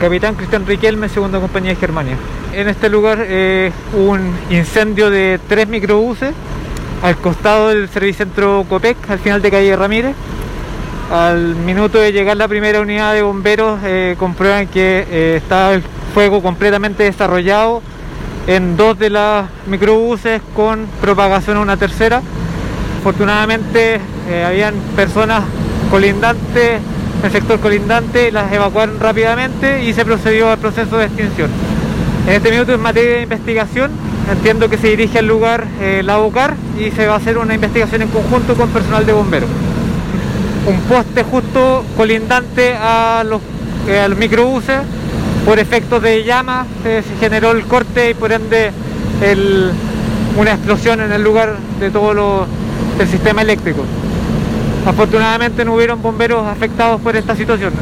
Capitán Cristian Riquelme, segunda compañía de Germania. En este lugar eh, un incendio de tres microbuses al costado del servicentro Copec, al final de calle Ramírez. Al minuto de llegar la primera unidad de bomberos, eh, comprueban que eh, está el fuego completamente desarrollado en dos de las microbuses con propagación a una tercera. Afortunadamente eh, habían personas colindantes, el sector colindante, las evacuaron rápidamente y se procedió al proceso de extinción. En este minuto en materia de investigación, entiendo que se dirige al lugar eh, la OCAR y se va a hacer una investigación en conjunto con personal de bomberos. Un poste justo colindante a los, eh, por efectos de llama eh, se generó el corte y por ende una explosión en el lugar de todo el sistema eléctrico. Afortunadamente no hubieron bomberos afectados por esta situación.